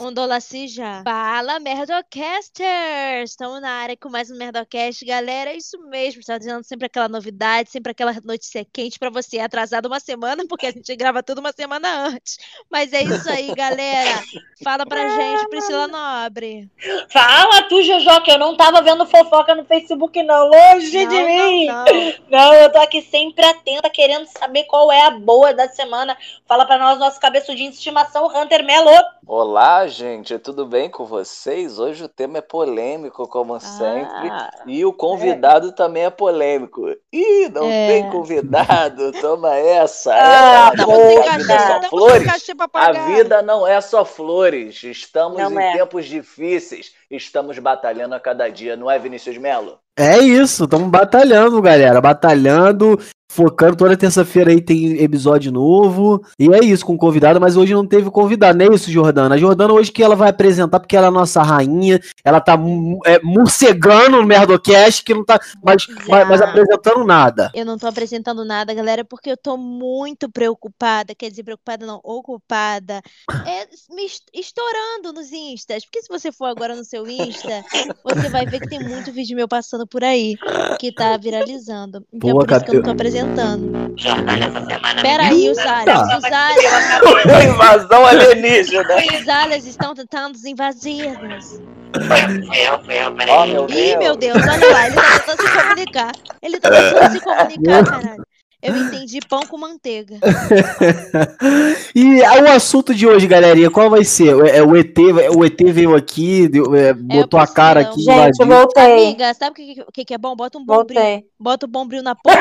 Um dolaci já. Fala, Merdocasters! Estamos na área com mais um Merdocast. Galera, é isso mesmo. Está dizendo sempre aquela novidade, sempre aquela notícia quente para você. É atrasado uma semana, porque a gente grava tudo uma semana antes. Mas é isso aí, galera. Fala pra gente, Priscila Nobre. Fala tu, Jojo, que eu não tava vendo fofoca no Facebook, não. Longe Não, de não, mim. não. Não, eu tô aqui sempre atenta, querendo saber qual é a boa da semana. Fala pra nós, nosso cabeçudinho de estimação, Hunter Melo. Olá, gente, tudo bem com vocês? Hoje o tema é polêmico, como sempre, Ah, e o convidado também é polêmico. Ih, não É. tem convidado, toma essa. Ah, É, boa, sem a vida sem flores. A vida não é só flores. Estamos Não em é. tempos difíceis. Estamos batalhando a cada dia, não é, Vinícius Melo? É isso, estamos batalhando, galera. Batalhando, focando. Toda terça-feira aí tem episódio novo. E é isso, com convidado, mas hoje não teve convidado. Não é isso, Jordana? A Jordana hoje que ela vai apresentar, porque ela é a nossa rainha. Ela tá é, morcegando no Merdocast, que não tá mais, mais, mais apresentando nada. Eu não tô apresentando nada, galera, porque eu tô muito preocupada. Quer dizer, preocupada não, ocupada. É, me est- estourando nos Instas. Porque se você for agora no seu Insta, você vai ver que tem muito vídeo meu passando por aí, que tá viralizando. Então Pô, por isso que eu não tô apresentando. Jordana, essa semana. Pera aí, os aliens, os aliens, Invasão alienígena. os aliens estão tentando nos invadir-nos. Foi eu, foi eu, Ó, meu Ih, meu Deus. Deus, olha lá, ele tá tentando se comunicar. Ele tá tentando se comunicar, caralho. Eu entendi pão com manteiga. e ah, o assunto de hoje, galerinha, qual vai ser? É, o ET, o ET veio aqui, deu- é, botou a cara aqui. Gente, invadiu. voltei. Amiga, sabe o que, que, que é bom? Bota um bombril. Voltei. Bota o bombril na ponta.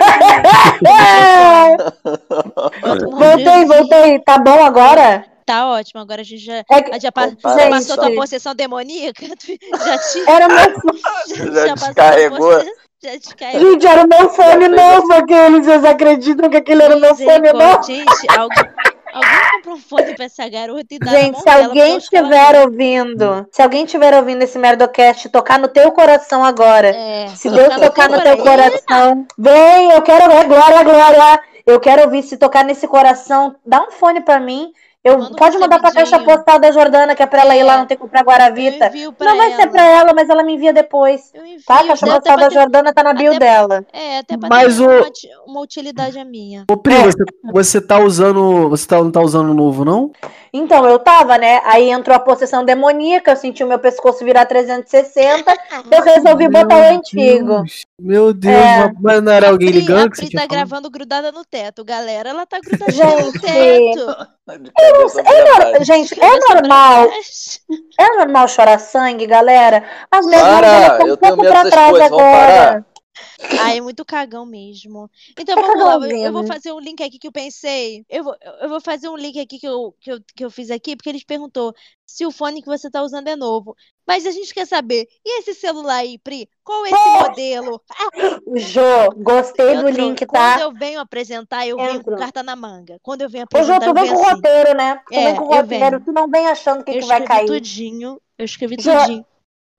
É, um voltei, voltei. Tá bom agora? Tá ótimo, agora a gente já, É que, já, pa- Opa, já passou tua gente. possessão demoníaca? Já te, era meu, Já tua descarregou. Já descarregou. gente, era o meu fone novo aquele. Vocês acreditam que aquele era o meu fone novo? Gente, alguém, alguém comprou um fone pra essa garota e dá Gente, se alguém estiver ouvindo, se alguém estiver ouvindo esse Merdocast, tocar no teu coração agora. É, Se Deus tocar no tocar teu no teu coração. vem, eu quero ver, glória, glória. Eu quero ouvir se tocar nesse coração. Dá um fone pra mim. Eu, Manda pode mandar pra caixa postal da Jordana, que é pra ela ir lá, não ter que comprar Guaravita. Não vai ela. ser pra ela, mas ela me envia depois. Eu envio, Tá? A caixa postal da ter- Jordana tá na bio até- dela. É, até pra Mas ter o- uma, uti- uma utilidade a minha. Ô, Pri, você, você tá usando. Você tá, não tá usando o novo, não? Então, eu tava, né? Aí entrou a possessão demoníaca, eu senti o meu pescoço virar 360. Eu resolvi botar o antigo. Deus, meu Deus, É. mas não era alguém Pri- ligando a Pri tá falado? gravando grudada no teto, galera. Ela tá grudadinha no teto. De cabeça pra baixo. Gente, é normal. É normal chorar sangue, galera? As minhas mãos Para, estão eu um tenho pouco medo pra trás coisas, agora. Ai, é muito cagão mesmo. Então É vamos lá, eu, eu vou né? fazer um link aqui que eu pensei. Eu vou, eu vou fazer um link aqui que eu, que, eu, que eu fiz aqui, porque eles perguntou se o fone que você tá usando é novo. Mas a gente quer saber, e esse celular aí, Pri? Qual é esse modelo? Jô, gostei do Entro- link, Quando tá? eu venho apresentar, eu venho com Entro. carta na manga. Quando eu venho Ô, Jô, apresentar, tu eu vem com assim. roteiro, né? Tu É, vem com eu roteiro, tu não vem achando que, Eu que vai escrevi cair. tudinho. Eu escrevi Já- tudinho.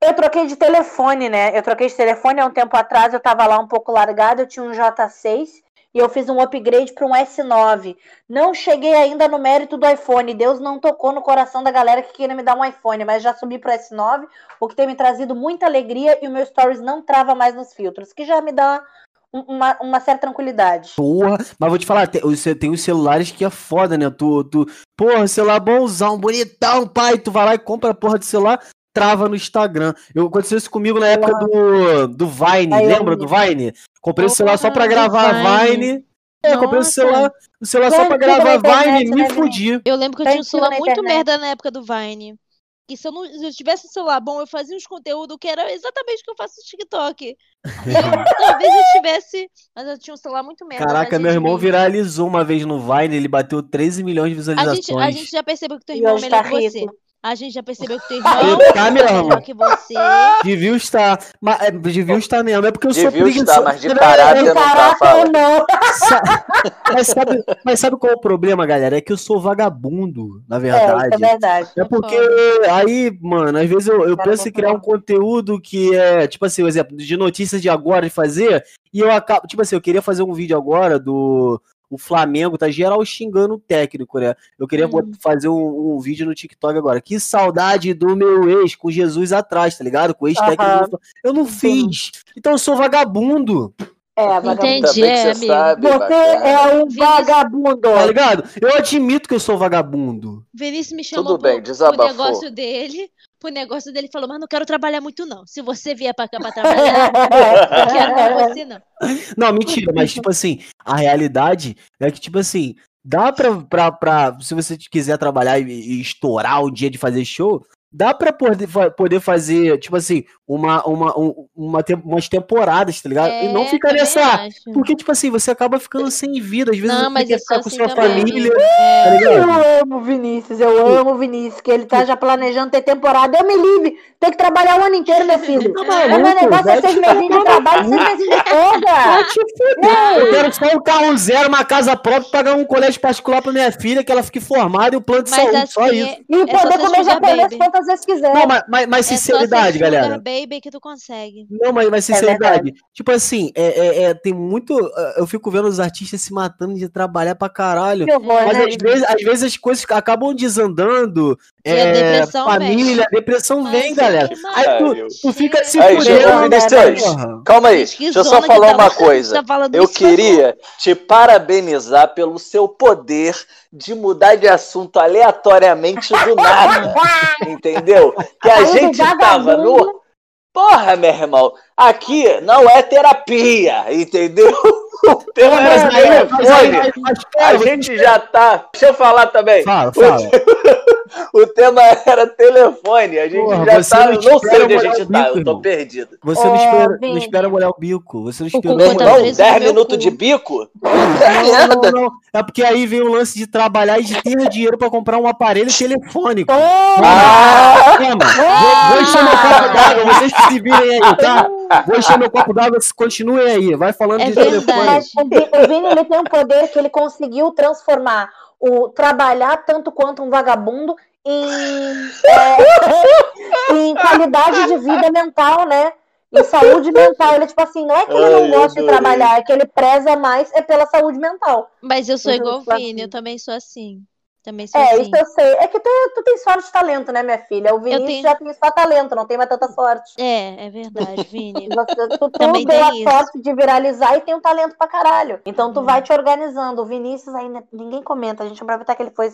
Eu troquei de telefone, né? Eu troquei de telefone há um tempo atrás, eu tava lá um pouco largado, eu tinha um J6 e eu fiz um upgrade para um S9. Não cheguei ainda no mérito do iPhone. Deus não tocou no coração da galera que queria me dar um iPhone, mas já subi pro S9, o que tem me trazido muita alegria e o meu stories não trava mais nos filtros, que já me dá um- uma, uma certa tranquilidade. Porra, mas vou te falar, tem, tem os celulares que é foda, né? Tu, tu, porra, celular bonzão, bonitão, pai. Tu vai lá e compra a porra de celular, trava no Instagram. Eu, aconteceu isso comigo na época do, do Vine, Aí lembra do Vine? Comprei o celular só pra gravar Vine. Vine. É, comprei o celular, o celular só pra que gravar Vine, né, me Vini? fudi. Eu lembro que eu tinha um celular muito internet. merda na época do Vine. E se eu, não, se eu tivesse um celular bom, eu fazia uns conteúdos que era exatamente o que eu faço no TikTok. Então, talvez eu tivesse. Mas eu tinha um celular muito merda. Caraca, meu irmão mesmo. viralizou uma vez no Vine, ele bateu 13 milhões de A visualizações. gente, a gente já percebeu que teu E irmão é melhor tá que você. rico. A gente já percebeu que teu irmão Ele tá é melhor que você. Devia estar. Mas, é, devia estar mesmo. É porque eu sou Devia preguiçoso. estar, mas de caráter eu- não tá, mas, sabe, mas sabe qual é o problema, galera? É que eu sou vagabundo, na É, isso verdade. é verdade. É porque aí, mano, às vezes eu, eu penso em criar um conteúdo que é, tipo assim, um exemplo, de notícias de agora de fazer, e eu acabo, tipo assim, eu queria fazer um vídeo agora do o Flamengo tá geral xingando o técnico, né? Eu queria Hum. fazer um, um vídeo no TikTok agora. Que saudade do meu ex com Jesus atrás, tá ligado? Com o ex-técnico. Eu não fiz. Então eu sou vagabundo, É, vagabundo. Entendi. Bem é, você amigo. sabe, Você bacana. é um Vinícius. vagabundo. tá ligado? Eu admito que eu sou vagabundo. Vinícius me chamou Tudo bem, pro, pro desabafou. negócio dele. Pro negócio dele falou, mas não quero trabalhar muito, não. Se você vier pra cá pra trabalhar, não quero você, não. Não, mentira, mas tipo assim, a realidade é que, tipo assim, dá pra, pra, pra se você quiser trabalhar e, e estourar o dia de fazer show, dá pra poder, poder fazer, tipo assim, uma, uma, um- uma, umas temporadas, tá ligado? e não É, ficar nessa. acho. Porque, tipo assim, você acaba ficando sem vida, às vezes Não, você quer ficar com assim sua também. família, É. tá? Eu amo o Vinícius, eu amo o Vinícius, que ele tá já planejando ter temporada. Eu me livre, tem que trabalhar o ano inteiro, meu filho. Tá O meu negócio é seis meses de trabalho, seis meses de folga. Eu quero só um carro zero, uma casa própria, pagar um colégio particular pra minha filha, que ela fique formada e o plano de Mas saúde, só assim, isso. é, E é só poder comer japonês baby. Quantas vezes quiser. Não, mas, mas, mas É sinceridade, sugar galera. baby que tu consegue. Não, mas, mas É sinceridade. tipo assim, é, é- é- tem muito. uh, Eu fico vendo os artistas se matando de trabalhar pra caralho. Que horror, Mas né? às vezes, às vezes as coisas acabam desandando. E a é, depressão família, a depressão Mas vem, é galera. que, Aí tu, tu fica se Aí, fudendo. Porra. calma aí. Deixa eu só falar uma coisa. Tá Eu queria te parabenizar pelo seu poder de mudar de assunto aleatoriamente do nada. entendeu? Que a gente tava no. Porra, meu irmão, aqui não é terapia, entendeu? O tema Mas mas mas, A gente já tá. Deixa eu falar também. Fala, fala. O tema era telefone. A gente Porra, já tá. não Não sei espera onde a gente tá, eu tô perdido. Você não É, espera, não espera molhar o bico. Você não cocô Meu molhar o irmão, preso 10 no meu minutos de bico? Não, não, não. É porque aí vem o lance de trabalhar e de ter dinheiro pra comprar um aparelho telefônico. Ah! Toma, vou, vou encher meu copo d'água, vocês que se virem aí, tá? Vou encher meu copo d'água, continuem aí, vai falando É de verdade. telefone. O Vi- o Vini ele tem um poder que ele conseguiu transformar o trabalhar tanto quanto um vagabundo em, é, em qualidade de vida mental, né? Em saúde mental. Ele, tipo assim, não é que ele Ai, não gosta de trabalhar, é que ele preza mais é pela saúde mental. Mas eu sou Eu igual o sou Vini, assim. eu também sou assim. Também sou É, assim. isso eu sei. É que tu, tu tem sorte de talento, né, minha filha? O Vinícius tenho- já tem só talento, não tem mais tanta sorte. É, é verdade, Vini. Você, tu, tu Também deu a isso. sorte de viralizar e tem um talento pra caralho. Então tu Hum. vai te organizando. O Vinícius ainda ninguém comenta. A gente vai aproveitar que ele foi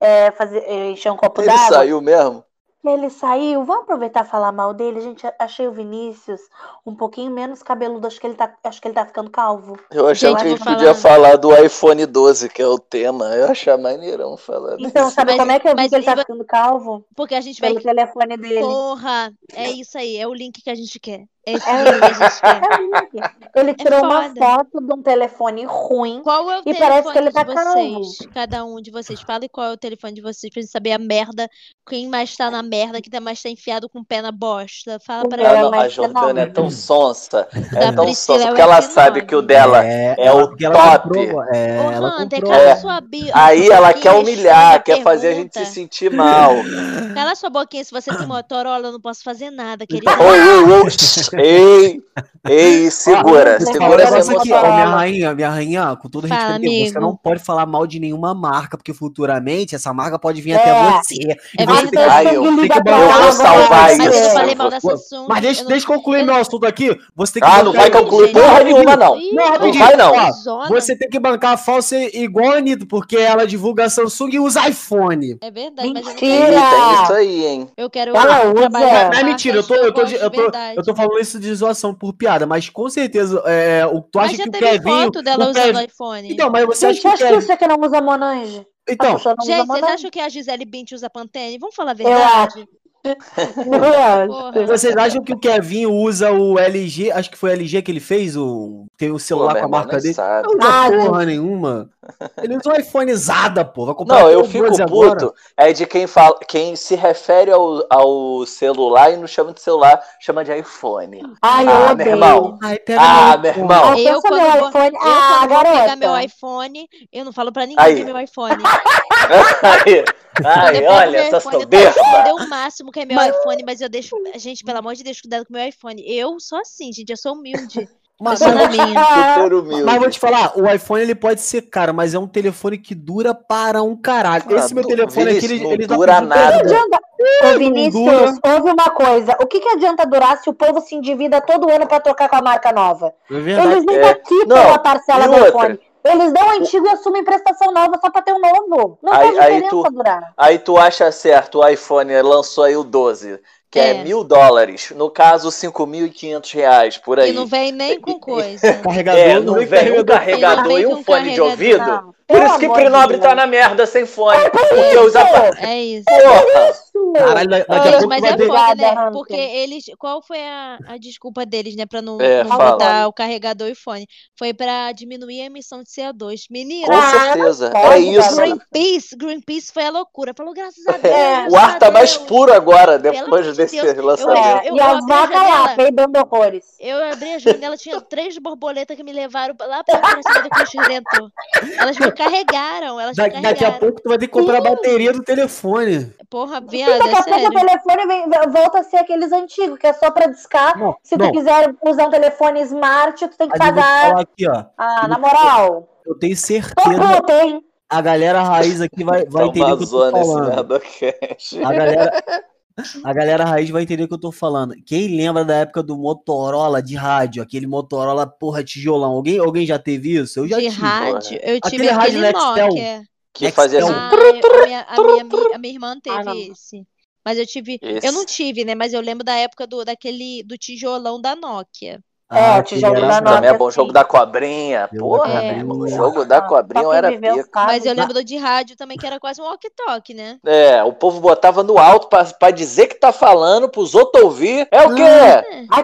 é, fazer, é, encher um copo Ele d'água. saiu mesmo? Ele saiu. Vamos aproveitar e falar mal dele. Gente, achei o Vinícius um pouquinho menos cabeludo. Acho que ele tá, acho que ele tá ficando calvo. Eu achava Gente, que a gente podia falar- do iPhone 12, que é o tema. Eu achava maneirão falar disso. Então, sabe Mas- como é que eu vi que ele tá ficando calvo? Porque a gente vai. Pelo telefone dele. Porra! É isso aí, é o link que a gente quer. É esse É o. É o. Ele tirou uma foda. foto de um telefone ruim. Qual é o E telefone parece que ele tá de vocês? Cada um de vocês. Fala qual é o telefone de vocês pra gente saber a merda. Quem mais tá na merda, quem mais tá enfiado com o pé na bosta. Fala O pra é mais a Jordana é F9. tão sonsa. Da É tão Priscila sonsa. é o Porque ela F9. sabe que o dela é, o porque ela top. comprou, é, Ô, ela Hunter, cala É. sua bio. Aí sua ela quer humilhar, quer fazer a gente se sentir mal. Cala sua boquinha, se você tem Motorola, eu não posso fazer nada, querida. Oi, oi, oi. Ei, ei, segura, Ó, segura essa você aqui, emoção. ó, minha rainha, minha rainha, com todo respeito, você amigo. não pode falar mal de nenhuma marca, porque futuramente essa marca pode vir É. até você. É E você tem que- verdade. Ai, eu- eu pra vou salvar agora. Mas eu não isso. falei mal Samsung. Mas deixa, eu deixa eu concluir eu meu assunto aqui. Você tem que Ah, não vai concluir porra nenhuma, não. Não, Não rapidinho, vai, não. Você tem que bancar a falsa igual a Anitta, porque ela divulga a Samsung e usa iPhone. É verdade, mas eu não Mentira. quero. Ih, tem isso aí, hein? Eu quero Ela usa. Não é mentira, eu tô, eu, tô, eu, eu tô falando isso de zoação por piada, mas com certeza é, o, tu acha Mas já que o teve Kevin. foto dela o usando iPhone. Então, mas você acha Gente, que o acho que Kevin. você que não usa Monange. Então, Gente, vocês acham que a Gisele Bint usa Pantene? Vamos falar a Eu verdade? Porra. vocês acham que o Kevin usa o LG? Acho que foi o LG que ele fez? O, tem o Pô, celular meu com a marca dele. sabe. Não usa Ah, porra nenhuma. Ele usa um iPhoneizada, pô. Vai comprar Não, eu fico 12 puto. agora. É de quem fala, quem se refere ao, ao celular e não chama de celular, chama de iPhone. Ai, eu Ah, meu irmão. Ai, Ah, meu irmão. Ah, Eu pensa quando, meu iPhone. eu, Ah, quando vou pegar meu garota. iPhone, eu não falo pra ninguém Aí. que é meu iPhone. Aí, eu pego olha essa eu soberba. esconder o máximo que é meu Mas- iPhone, mas eu deixo. Gente, pelo amor de Deus, cuidado com meu iPhone. Eu sou assim, gente, eu sou humilde. Mas, na mas- minha. Humilde. mas vou te falar, o iPhone ele pode ser caro, mas é um telefone que dura para um caralho. Ah, Esse meu telefone aqui, ele, não ele dura nada. adianta. Ô, Vinícius, dura. ouve uma coisa. O que, que adianta durar se o povo se endivida todo ano pra trocar com a marca nova? É. Eles nem É. a parcela e do outra? iPhone. Eles dão o antigo e assumem prestação nova só pra ter um novo. Não Aí- faz aí diferença tu- durar. Aí tu acha certo, o iPhone lançou aí o 12, que é, É. mil dólares. No caso, 5.500 reais, por aí. E não vem nem com coisa. Carregador, É, não vem um carregador e um fone de ouvido. Não, Por pelo isso que Prinobre tá na merda sem fone. É por Porque isso. os apa- É isso. Porra! Isso. Caralho, daqui a pouco mas é foda, né? Porque eles. Qual foi a, a desculpa deles, né? Pra não, É, não botar o carregador e fone? Foi pra diminuir a emissão de CO2. Menina, Com certeza. É isso. Greenpeace, Greenpeace foi a loucura. Falou, graças a Deus. É, O ar tá mais puro agora, depois eu- lançamento. É, eu- e a vacas janela. lá, peidando horrores. Eu abri a janela, tinha três borboletas que me levaram lá pra cima do Cristo Redentor. Elas me carregaram, elas me Daqui, daqui a carregaram. pouco tu vai ter que comprar a bateria do telefone. Porra, viado, daqui é a pouco o telefone vem- volta a ser aqueles antigos, que é só pra discar. Não, Se tu não. quiser usar um telefone smart, tu tem que pagar. falar aqui, ó. Ah, na moral. Eu tenho certeza, puto, hein? a galera raiz aqui vai, vai Tá entender uma o que eu tô falando. A galera, a galera raiz vai entender o que eu tô falando. Quem lembra da época do Motorola de rádio, aquele Motorola porra tijolão? Alguém, alguém já teve isso? Eu já De tive. rádio, eu tive Aquele rádio aquele Nextel. Nokia. Que fazia assim. Ah, eu- a, minha, a, minha, mi- a minha irmã teve Ah, não. esse. Mas eu tive. Esse. Eu não tive, né? Mas eu lembro da época do, daquele, do tijolão da Nokia. É, Ah, o tijolo aquele da era- Nokia. Também é bom jogo da cobrinha. Porra, cobrinha. meu irmão, o jogo da cobrinha quem era casos. Mas eu lembro do de rádio também, que era quase um walkie-talkie, né? É, o povo botava no alto pra, pra dizer que tá falando, pros outros ouvir. É o quê?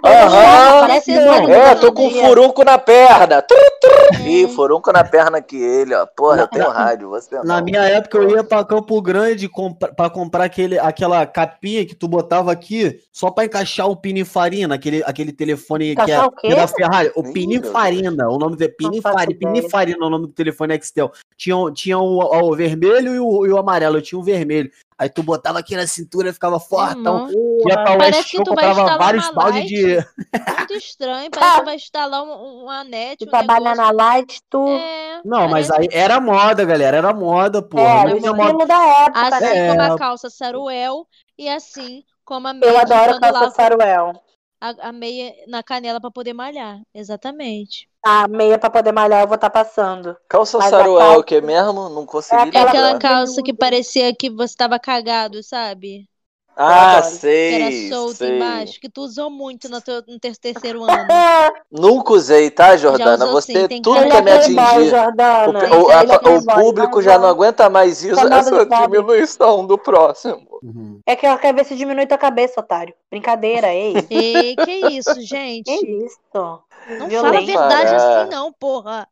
Coisa Aham. Esse doido. É, tô com um furunco na perna. Tru, tru. É. Ih, furunco na perna que ele, ó. Porra, eu tenho Na- rádio, você Na não. minha época eu ia pra Campo Grande compra, pra comprar aquele, aquela capinha que tu botava aqui só pra encaixar o pininfarina, aquele, aquele telefone que é, quê? é da Ferrari. O Ih, pininfarina, o nome do faço pininfarina, ideia. pininfarina é o nome do telefone Nextel. Tinha, o- tinha o, o vermelho e o, e o amarelo, eu tinha o vermelho. Aí tu botava aqui na cintura, ficava fortão. Irmão, Ia pra Parece West que Show, tu vai comprava instalar vários uma balde light. de. Muito estranho. Parece que tu vai instalar um, um anete, Tu um trabalha negócio. na Light, tu. É, Não, mas parece aí era moda, galera. Era moda, porra. É, Não o tinha moda. estilo da época, Assim né? É. como a calça saruel e assim como a Eu adoro ficando lá calça saruel. A, a meia na canela pra poder malhar. Exatamente. A meia pra poder malhar eu vou estar passando. Calça Mas saruel, calça- o que mesmo? Não consegui É É Aquela lembrar. calça que parecia que você tava cagado, sabe? Ah, adoro. Que era sei, solto sei. embaixo, que tu usou muito no teu, no teu terceiro ano. Nunca usei, tá, Jordana? usou Você sim, tem tudo quer me é atingir. O, Jordana. pe- o- a- é o público já não aguenta mais isso, Chamada essa diminuição do próximo. Uhum. É que ela quer ver se diminui tua cabeça, otário. Brincadeira, ei. E que isso, gente? Que isso? Não fala a verdade assim, não, porra.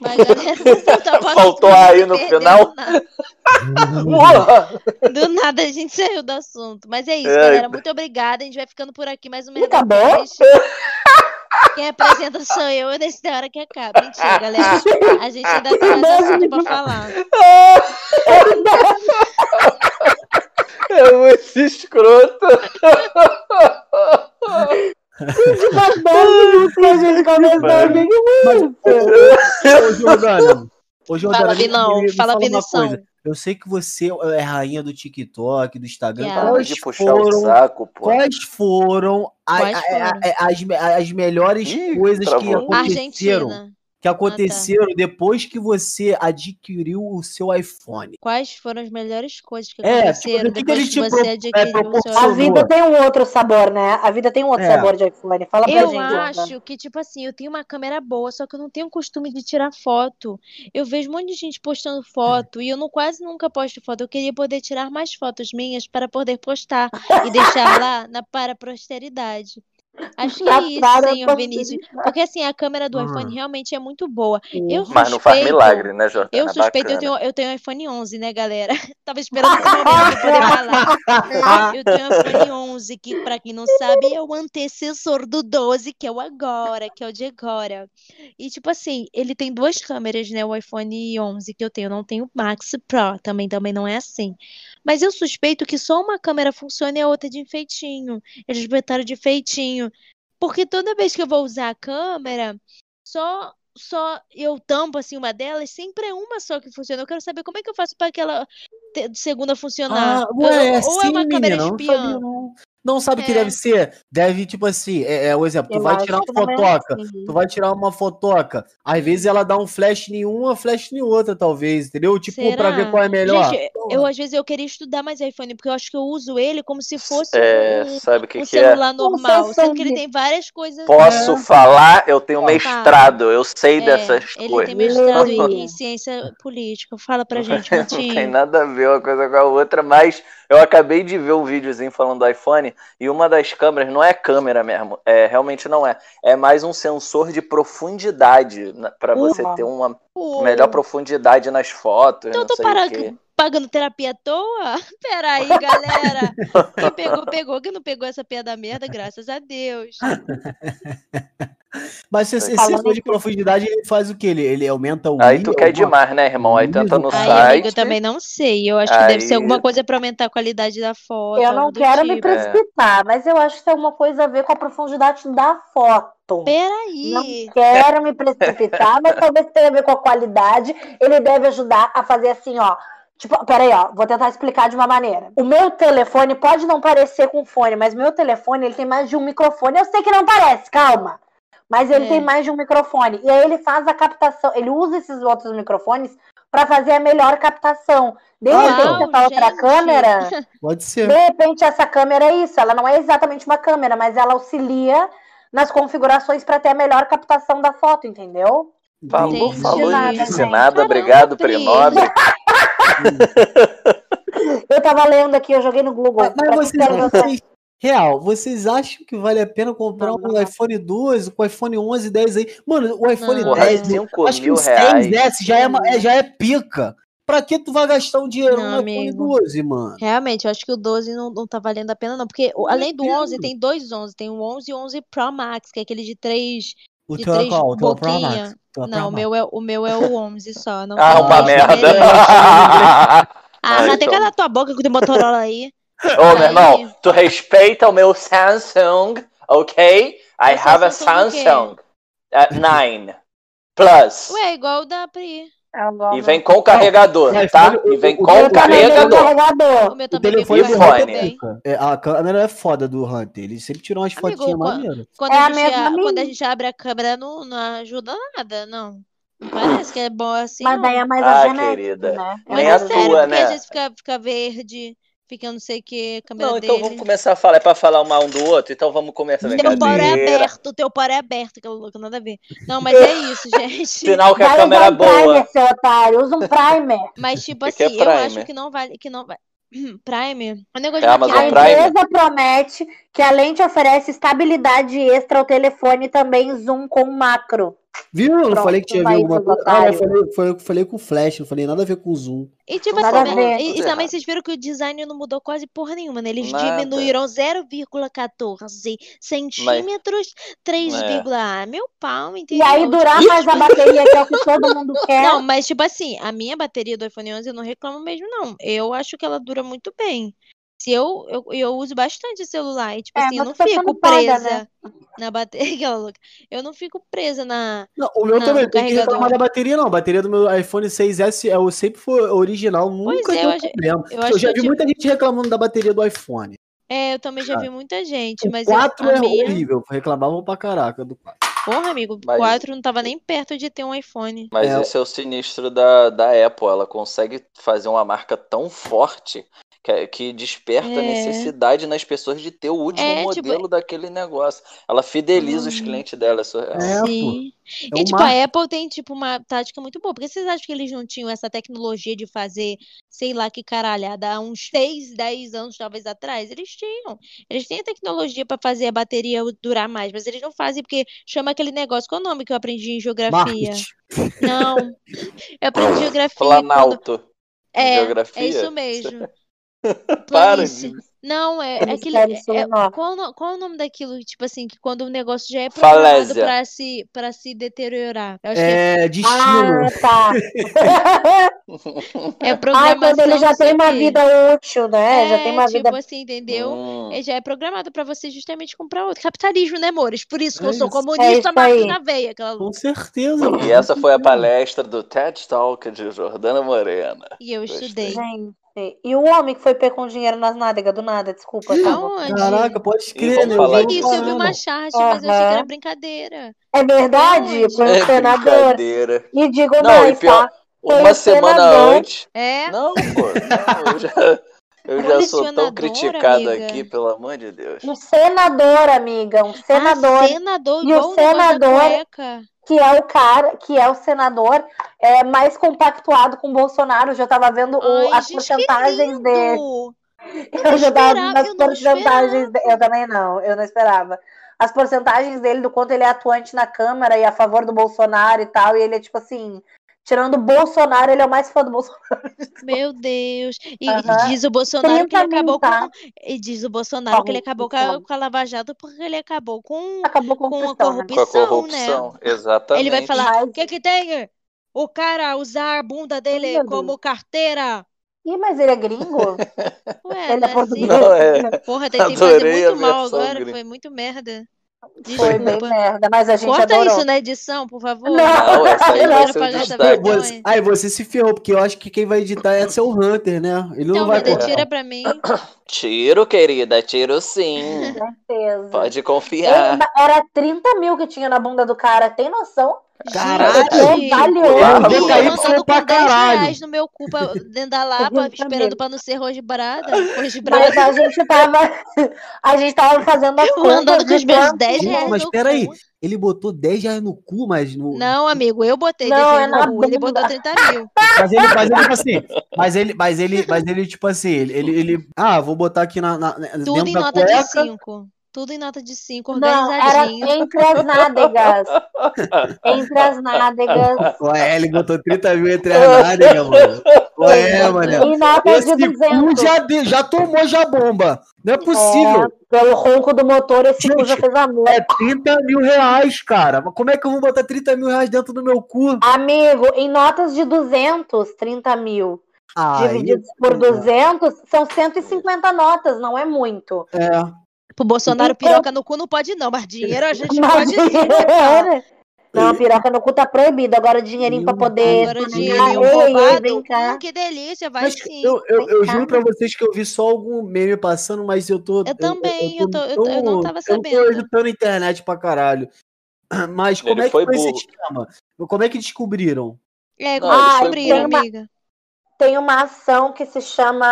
Pra Faltou aí no final. do! Do nada a gente saiu do assunto. Mas é isso, É. galera. Muito obrigada. A gente vai ficando por aqui mais um tá bom? Merdocast. Quem apresenta sou eu, e desse hora que acaba. Mentira, galera. A gente ainda tem mais assunto pra falar. É muito escroto. Faz 10 minutos que a gente começou. Mano. Mas, ô, Jordana, ô, Jordana, Fala, me- Vinão. me- me Fala, uma Vinição. coisa. Eu sei que você é rainha do TikTok, do Instagram. Yeah. Para Quais de puxar o foram, saco, pô. quais foram, a- Quais a- foram? a- as, me- as melhores Ih, coisas que travou. aconteceram, Argentina. Que aconteceram depois que você adquiriu o seu iPhone? Quais foram as melhores coisas que É, aconteceram tipo, o que que depois que você pro- é, adquiriu o seu proporcionou? A iPhone? vida tem um outro sabor, né? A vida tem um outro É. sabor de iPhone. Fala pra Eu gente, Jordana. acho que, tipo assim, eu tenho uma câmera boa, só que eu não tenho costume de tirar foto. Eu vejo um monte de gente postando foto e eu não, quase nunca posto foto. Eu queria poder tirar mais fotos minhas para poder postar e deixar lá na, para a posteridade. Acho que é isso, para senhor Vinícius. Porque assim, a câmera do iPhone Uhum. realmente é muito boa. Eu Mas não faz milagre, né, Jordana? Eu suspeito, eu tenho, eu tenho iPhone 11, né, galera? Tava esperando esse momento pra poder falar. Eu tenho iPhone 11, que pra quem não sabe é o antecessor do 12, que é o agora, que é o de agora. E tipo assim, ele tem duas câmeras, né, o iPhone 11 que eu tenho, eu não tenho o Max Pro, também também não é assim. Mas eu suspeito que só uma câmera funciona e a outra de enfeitinho. Eles botaram de enfeitinho. Porque toda vez que eu vou usar a câmera, só só eu tampo assim uma delas, sempre é uma só que funciona. Eu quero saber como é que eu faço para aquela segunda funcionar. Ah, ué, é ou é uma câmera não espiã. sabia, não. Não sabe o que É. deve ser? Deve, tipo assim, é, é o exemplo, tu vai tirar que uma é fotoca, assim. tu vai tirar uma fotoca, às vezes ela dá um flash em uma, flash em outra, talvez, entendeu? Tipo, pra Será? ver qual é melhor. Gente, eu às vezes eu queria estudar mais iPhone, porque eu acho que eu uso ele como se fosse É, um, sabe que, um que é? celular normal, sendo que ele Samsung. tem várias coisas. Posso falar? Eu tenho Fala. mestrado, eu sei É, dessas ele coisas. tem mestrado em, em ciência política. Fala pra gente, Não tem nada a ver uma coisa com a outra, mas eu acabei de ver um videozinho falando do iPhone e uma das câmeras não é câmera mesmo, é realmente não é. É mais um sensor de profundidade para você ter uma melhor profundidade nas fotos, Então não sei para- o quê. Pagando terapia à toa? Peraí, galera. Quem pegou, pegou. Quem não pegou essa piada merda, graças a Deus. Mas esse, esse sensor de que- profundidade, ele faz o quê? Ele, ele aumenta o Aí tu quer alguma- demais, né, irmão? Aí tu entra no Aí, Aí, site. amigo, eu também não sei. Eu acho que deve ser alguma coisa pra aumentar a qualidade da foto. Eu não quero me tipo. precipitar, mas eu acho que tem uma coisa a ver com a profundidade da foto. Peraí. Não quero me precipitar, mas talvez tenha a ver com a qualidade. Ele deve ajudar a fazer assim, ó. Tipo, peraí, ó, vou tentar explicar de uma maneira. O meu telefone pode não parecer com fone, mas meu telefone ele tem mais de um microfone. Eu sei que não parece, calma. Mas ele É. tem mais de um microfone. E aí ele faz a captação, ele usa esses outros microfones para fazer a melhor captação. De Ah, repente, essa outra câmera, Pode ser. de repente, essa câmera é isso. Ela não é exatamente uma câmera, mas ela auxilia nas configurações para ter a melhor captação da foto, entendeu? Falou, Entendi. falou Nada, não disse nada. Caramba, Obrigado, Pri. Prenobre. Eu tava lendo aqui, eu joguei no Google. Mas, vocês, vocês- real, vocês acham que vale a pena comprar Não, um não. iPhone 12 com o iPhone 11, 10 aí? Mano, o iPhone Não. Porra, 10, 5 acho que o reais. 6S já é, é- já é pica. Pra que tu vai gastar um dinheiro Não, no iPhone amigo. 12, mano? Realmente, eu acho que o 12 não, não tá valendo a pena, não. Porque além do pena. 11, tem dois 11. Tem o 11 e o 11 Pro Max, que é aquele de três. O De teu é qual? O teu é o Pro boquinha. O é o Pro Não, o Max. meu é, o meu é o 11 só. Não Ah, tem uma merda. Ah, Ah, tem então. que dar tua boca com o Motorola aí. Ô, meu Aí- irmão, tu respeita o meu Samsung, ok? I É have a Samsung do quê? Samsung at 9 Plus. Ué, igual o da Pri. É o. E vem com carregador, Não, tá? E vem o- o- com o também tenho carregador. O carregador. meu O também vem com telefone. Hunter é. É, a câmera é foda do Hunter. Ele sempre tirou umas Amigo, fotinhas maneiras. Quando, É a a gente, a- quando a gente abre a câmera, não, não ajuda nada, não. Não parece que é bom assim, Mas não. daí é mais Ah, a genética, querida. né? Mas nem é a sério, tua, porque né? às vezes fica, fica verde, fica não sei o que, a câmera Não, então dele. vamos começar a falar. É pra falar um mal um do outro? Então vamos começar. Teu pau é Brincadeira. aberto, teu pau é aberto, aquela louca, nada a ver. Não, mas é isso, gente. Sinal que a Vai câmera é um boa. primer, seu otário. Usa um primer. Mas, tipo que assim, que é eu acho que não vale. Que não vai... Prime? O negócio É de Amazon A maquiagem. Prime? empresa promete que a lente oferece estabilidade extra ao telefone e também zoom com macro. Viu? Eu não Pronto, falei que tinha vai, vindo alguma coisa. Ah, eu falei, que falei com flash, não falei nada a ver com zoom. E tipo Nada assim, a né, ver. e, e também vocês viram que o design não mudou quase porra nenhuma, né? Eles Nada. diminuíram 0,14 centímetros, 3, É. ah, meu pau, E entendeu? aí durar mais a bateria, que é o que todo mundo quer. Não, mas tipo assim, a minha bateria do iPhone 11 eu não reclamo mesmo, não. Eu acho que ela dura muito bem. Se eu, eu, eu uso bastante celular e, tipo É, assim, eu não fico não paga, presa né? na bateria. Eu não fico presa na. Não, o meu Não, também, tem que reclamar da bateria, não. A bateria do meu iPhone 6S é, o- sempre foi original, nunca é, deu eu acho- problema. eu Eu, já vi eu muita gente reclamando da bateria do iPhone. É, eu também já Ah, vi muita gente, O mas eu- 4 a é minha. horrível, reclamavam pra caraca do 4. Porra, amigo, Mas- 4 não tava nem perto de ter um iPhone. Mas É. esse é o sinistro da, da Apple. Ela consegue fazer uma marca tão forte que, que desperta a É. necessidade nas pessoas de ter o último É, tipo- modelo daquele negócio. Ela fideliza os Uhum. clientes dela. É- É. Sim. É E tipo, marketing. a Apple tem tipo uma tática muito boa. Por que vocês acham que eles não tinham essa tecnologia de fazer, sei lá que caralhada, há uns 6, 10 anos talvez atrás? Eles tinham. Eles têm a tecnologia pra fazer a bateria durar mais, mas eles não fazem porque chama aquele negócio. Qual é o nome que eu aprendi em geografia? Marketing. Não. Eu aprendi geografia quando. Planalto. É, Geografia. é isso mesmo. Para disso. Não, é, é aquele. É- é- qual, qual o nome daquilo? Tipo assim, que quando o negócio já é programado pra se, pra se deteriorar. Eu acho que é, É, destino. Ah, tá. é Ah, programação. quando ele já tem uma vida útil, né? já tem uma tipo vida. assim, entendeu? Hum. Ele já é programado pra você justamente comprar outro. Capitalismo, né, amores? Por isso que É eu sou. É comunista, isso marco aí. na veia. Aquela... Com certeza. E essa foi a palestra do TED Talk de Jordana Morena. E eu estudei. Gente. E o homem que foi pego com dinheiro nas nádegas do nada, desculpa, tá? Caraca, pode crer, né? Eu vi Isso, eu vi uma charge, mas eu achei que era brincadeira. É verdade? Foi um É senador. brincadeira. E digo Não, mais, e pior, tá? uma semana senador. antes. É? Não, pô, não, eu já, eu já sou tão criticado amiga. aqui, pelo amor de Deus. Um senador, amiga. Um senador. Ah, senador, E o senador-. Que é o cara, que é o senador é, mais compactuado com o Bolsonaro. Eu já tava vendo o- Ai, as gente, porcentagens dele. lindo! Eu já tava vendo as eu porcentagens dele. Eu também não, eu não esperava. As porcentagens dele do quanto ele é atuante na Câmara e a favor do Bolsonaro e tal. E ele é tipo assim. Tirando o Bolsonaro, ele é o mais fã do Bolsonaro. Meu Deus. E Aham. diz o Bolsonaro que 30 ele mil, acabou tá? com. E diz o Bolsonaro que ele acabou com a, Corrupção. com a Lava Jato porque ele acabou com. Acabou com, Com a corrupção, né? Com a Opção, né? corrupção, exatamente. Ele vai falar: Mas- o que que tem? O cara usar a bunda dele Meu como carteira. Ih, mas ele é gringo? Ué, ele é é português? assim? Não, é. Porra, tentei fazer muito mal agora. gringa. Foi muito merda. Foi bem merda, mas a gente Corta adorou. isso na edição, por favor. Não. Essa aí vai ser. Você, aí você se ferrou, porque eu acho que quem vai editar é ser o Hunter, né? Ele não Então, vai Vida, cortar. tira pra mim. Tiro, querida, tiro sim. certeza. Pode Ele- confiar. era 30 mil que tinha na bunda do cara, tem noção? Caralho! Uau. Eu pra com 10 caralho. reais no meu cu pra- dentro da lapa, esperando pra não ser rosbrada. Mas Rosbrada. a gente tava. A gente tava fazendo as Eu contas. andando com os de meus quanto- 10 Gente, reais mas peraí, cu. ele botou 10 reais no cu, mas no. Não, amigo, eu botei Não, 10 é reais na no cu. Ele botou 30 mil. Mas ele, mas ele, tipo assim, mas ele, mas ele, mas ele, tipo assim, ele, ele, ele- ah, vou botar aqui na, na Tudo dentro em da nota de cueca. 5. Tudo em nota de 5, Não, era organizadinho. entre as nádegas. entre as nádegas. Ué, ele botou 30 mil entre as nádegas, mano. Ué, mano. Em notas Esse de cu 200. já, de- já tomou já bomba. Não é possível. É, pelo ronco do motor, esse cu Gente, já fez amor. É 30 mil reais, cara. Mas como é que eu vou botar 30 mil reais dentro do meu cu? Amigo, em notas de 200, 30 mil. Aí, Divididos por 200, são 150 notas, não é muito. é. Pro Bolsonaro, Então- piroca no cu não pode, não. Mas dinheiro a gente Mas pode botar. dinheiro. Não, piroca no cu tá proibido. Agora dinheirinho pra poder. Agora dinheirinho Ei, ei, roubado. vem cá. Hum, que delícia, vai Mas sim. eu, eu, eu juro pra vocês que eu vi só algum meme passando, mas eu tô. Eu também, eu tô- eu tô- eu não tava Eu sabendo. tô editando a internet pra caralho. Mas como Ele é que foi foi esse esquema? Como é que descobriram? É, como foi descobriram, amiga? Tem uma ação que se chama.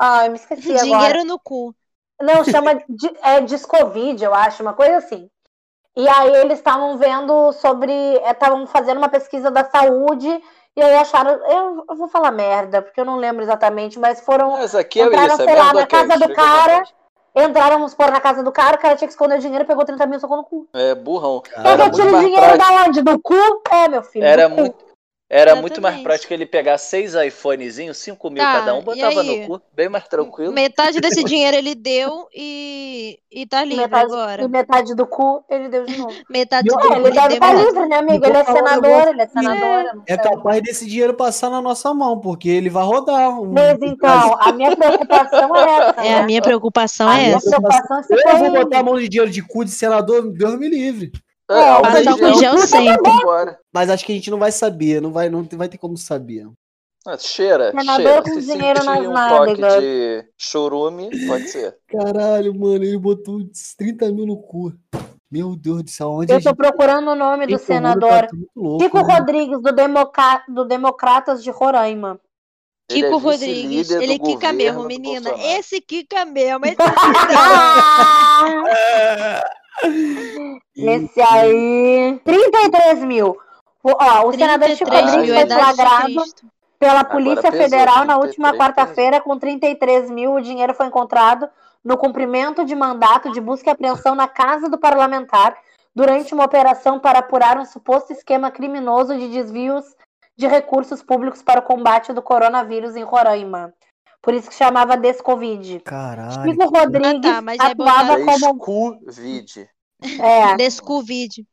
Ah, eu me esqueci agora. Dinheiro no cu. Não, chama de, é, Discovid, eu acho, uma coisa assim. E aí eles estavam vendo sobre. Estavam fazendo uma pesquisa da saúde. E aí acharam. Eu, eu vou falar merda, porque eu não lembro exatamente, mas foram. Mas aqui é Entraram, isso, é sei lá, na casa do cara. Entraram, vamos pôr na casa do cara, o cara tinha que esconder o dinheiro, pegou 30 mil, socou no cu. É burrão. Muito tire o dinheiro da onde? Do cu? É, meu filho. Era muito, era muito mais prático ele pegar seis iPhonezinhos, 5 mil Tá, cada um, e botava aí? no cu, bem mais tranquilo. Metade desse dinheiro ele deu e, e tá livre metade, agora. E metade do cu, ele deu de novo. Metade do É, cu ele deve estar metade. livre, né, amigo? Ele é senador, ele é senador. É sei. capaz desse dinheiro passar na nossa mão, porque ele vai rodar. Um... Mas então, a minha preocupação é essa. É, né? a minha preocupação A é minha essa. preocupação é se Eu vou botar a mão de dinheiro de cu de senador, Deus me livre. É, em álcool em gel sempre. Mas acho que a gente não vai saber, não vai, não vai ter como saber. Ah, cheira, Senador cheira. com Se dinheiro sentir nas um toque de churume, pode ser. Caralho, mano, ele botou 30 mil no cu. Meu Deus do céu, onde Eu tô gente... procurando o nome do senador. tá muito louco, né? Rodrigues, do, Democa... do Democratas de Roraima. Ele é Kiko Rodrigues, vice-líder ele quica mesmo, menina. Bolsonaro. Esse quica mesmo. Esse Esse aí. 33 mil. O- Ó, o senador Chico 33 Rodrigues mil, foi flagrado pela Polícia pesou, Federal na última 33 quarta-feira com 33 mil. O dinheiro foi encontrado no cumprimento de mandato de busca e apreensão na casa do parlamentar durante uma operação para apurar um suposto esquema criminoso de desvios de recursos públicos para o combate do coronavírus em Roraima. Por isso que chamava Descovid. Caralho. Chico Rodrigues Ah, tá, mas aí atuava como. Descovid. É, Descovid.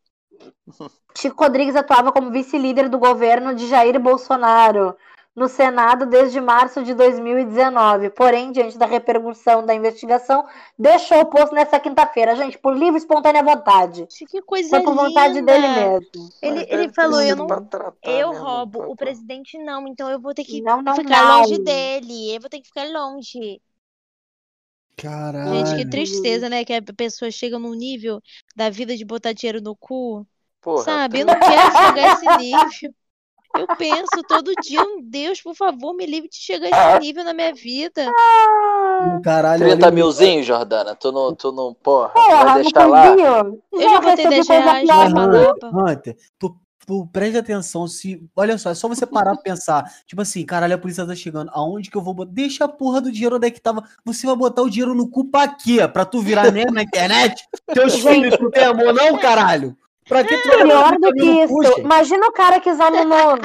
Chico Rodrigues atuava como vice-líder do governo de Jair Bolsonaro no Senado desde março de 2019. Porém, diante da repercussão da investigação, deixou o posto nessa quinta-feira. Gente, por livre e espontânea vontade. Que coisa Foi por vontade linda. dele mesmo. Ele, ele falou, eu não. tratar Eu mesmo, roubo, o presidente não, então eu vou ter que Não, não, ficar não. longe dele. Eu vou ter que ficar longe. Caralho. Gente, que tristeza, né? Que a pessoa chega num nível da vida de botar dinheiro no cu. Porra, Sabe? Eu tem- não quero chegar a esse nível. Eu penso todo dia, Deus, por favor, me livre de chegar a esse nível na minha vida. Caralho. 30 olha- milzinho, Jordana. Tu não, tu não porra, Porra, vai deixar lá. Eu já botei 10 reais pior. numa Hunter, tu, tu preste atenção. Se, olha só, é só você parar pra pensar. Tipo assim, caralho, a polícia tá chegando. Aonde que eu vou botar? Deixa a porra do dinheiro onde é que tava. Você vai botar o dinheiro no cu pra quê? Pra tu virar mesmo na internet? Teus filhos tu tem amor, não, caralho? Pra que tu Pior do que 30 mil no cu, isso. gente? Imagina o cara que examinou.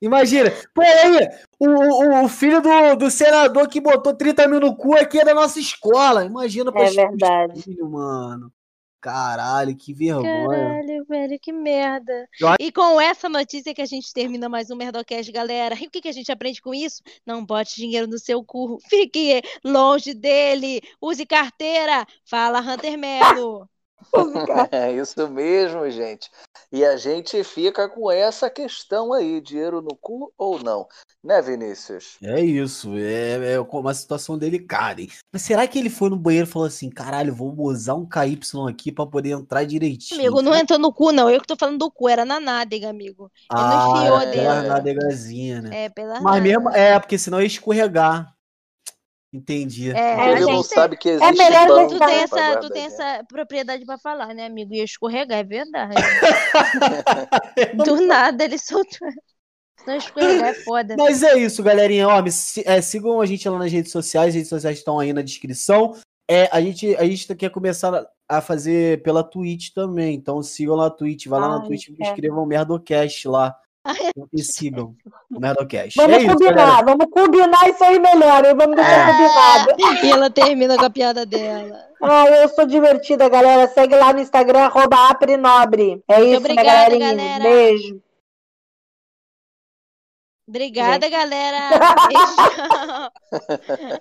Imagina. Pô, aí, o, o, o filho do, do senador que botou 30 mil no cu aqui é da nossa escola. Imagina pra É verdade. filho, mano. Caralho, que vergonha. Caralho, velho, que merda. E com essa notícia que a gente termina mais um Merdocast, galera. E o que, que a gente aprende com isso? Não bote dinheiro no seu cu. Fique longe dele. Use carteira. Fala, Hunter Melo. É isso mesmo, gente. E a gente fica com essa questão aí, dinheiro no cu ou não, né, Vinícius? É isso, é, é uma situação delicada, hein? Mas será que ele foi no banheiro e falou assim: caralho, vou usar um KY aqui pra poder entrar direitinho? Amigo, não entrou no cu, não. Eu que tô falando do cu, era na nádega, amigo. Ele não enfiou é, pela dentro. nadegazinha, né? É, pela Mas nádega. mesmo, é, porque senão ia escorregar. Entendi. É, ele a não gente- sabe que existe melhor banco Tu tem, essa, tu tem essa propriedade pra falar, né, amigo? Ia escorregar, é verdade. Do nada ele soltou. Não escorregar é foda. Mas é isso, galerinha. Ó, me é, sigam a gente lá nas redes sociais. As redes sociais estão aí na descrição. É, a, gente, a gente quer começar a fazer pela Twitch também. Então sigam lá a Twitch. Vai lá na Ai, Twitch e é. escrevam Merdocast lá. E sigam o Merdocast. Vamos é isso, combinar, galera. vamos combinar isso aí melhor. hein? Vamos deixar combinado. E ela termina com a piada dela. Ai, eu sou divertida, galera. Segue lá no Instagram, arroba aprinobre. É isso, obrigada, minha galerinha. galera. Beijo. Obrigada, galera. Beijão.